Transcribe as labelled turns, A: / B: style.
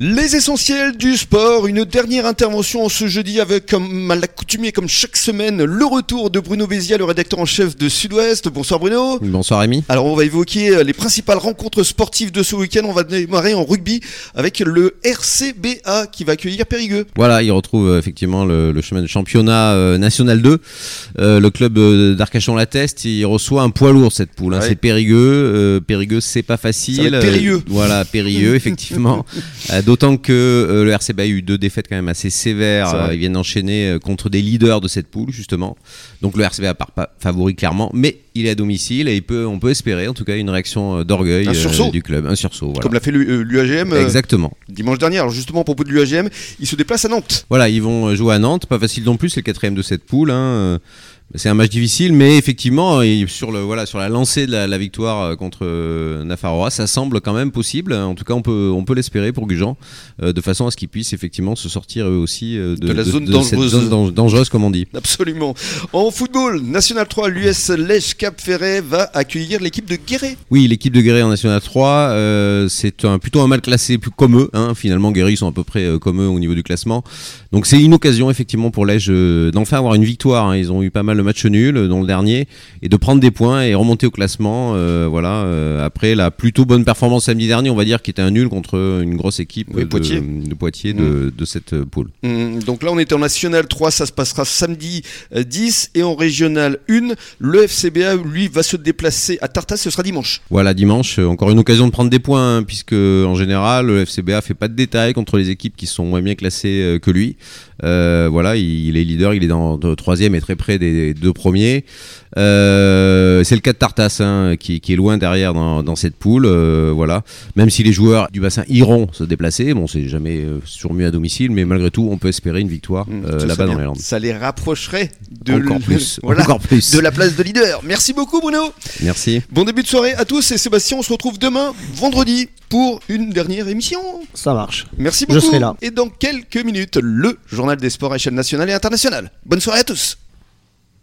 A: Les essentiels du sport, une dernière intervention ce jeudi avec, comme à l'accoutumée, comme chaque semaine, le retour de Bruno Bézia, le rédacteur en chef de Sud-Ouest. Bonsoir Bruno.
B: Bonsoir Rémi.
A: Alors on va évoquer les principales rencontres sportives de ce week-end. On va démarrer en rugby avec le RCBA qui va accueillir Périgueux.
B: Voilà, il retrouve euh, effectivement le, chemin de championnat euh, national 2. Euh, le club d'Arcachon-la-Teste, il reçoit un poids lourd cette poule. Hein. C'est Périgueux. Périgueux, c'est pas facile.
A: Périgueux.
B: Voilà, Périgueux, effectivement. D'autant que euh, le RCB a eu deux défaites quand même assez sévères. Euh, ils viennent d'enchaîner euh, contre des leaders de cette poule, justement. Donc le RCB part pas favori clairement, mais il est à domicile et il peut, on peut espérer en tout cas une réaction d'orgueil du club. Un sursaut. Voilà.
A: Comme l'a fait l'UAGM
B: Exactement.
A: dimanche dernier. Alors justement, à propos de l'UAGM, ils se déplacent à Nantes.
B: Voilà, ils vont jouer à Nantes. Pas facile non plus, c'est le quatrième de cette poule. Hein. C'est un match difficile, mais effectivement, sur, le, voilà, sur la lancée de la, victoire euh, contre euh, Nafarroa, ça semble quand même possible. En tout cas, on peut, on peut l'espérer pour Gujan, euh, de façon à ce qu'ils puissent effectivement se sortir eux aussi de,
A: la zone dangereuse.
B: Cette zone dangereuse, comme on dit.
A: Absolument. En football, National 3, l'US Lèche Cap Ferret va accueillir l'équipe de Guéret.
B: Oui, l'équipe de Guéret en National 3, c'est un, plutôt un mal classé, plus comme eux. Hein. Finalement, Guéret, ils sont à peu près comme eux au niveau du classement. Donc c'est une occasion effectivement pour Lèche d'enfin avoir une victoire. Hein. Ils ont eu pas mal le match nul dans le dernier et de prendre des points et remonter au classement. Euh, voilà. Euh, après la plutôt bonne performance samedi dernier, on va dire, qui était un nul contre une grosse équipe de,
A: Poitiers
B: de, Poitiers de, mm. cette poule.
A: Mm. Donc là, on était en National 3, ça se passera samedi 10 euh, et en Régional 1, le FCBA lui va se déplacer à Tartas, ce sera dimanche.
B: Voilà, dimanche, encore une occasion de prendre des points, hein, puisque en général, le FCBA fait pas de détails contre les équipes qui sont moins bien classées que lui. voilà, il, est leader, il est dans troisième et très près des deux premiers euh, c'est le cas de Tartas hein, qui, est loin derrière dans, cette poule. Euh, voilà. Même si les joueurs du bassin iront se déplacer, bon, c'est jamais euh, sur mieux à domicile, mais malgré tout, on peut espérer une victoire mmh, là-bas dans les Landes.
A: Ça les rapprocherait de,
B: encore plus,
A: encore plus. de la place de leader. Merci beaucoup, Bruno.
B: Merci.
A: Bon début de soirée à tous et Sébastien, on se retrouve demain, vendredi, pour une dernière émission.
C: Ça marche.
A: Merci beaucoup.
C: Je serai là.
A: Et dans quelques minutes, le journal des sports à échelle nationale et internationale. Bonne soirée à tous.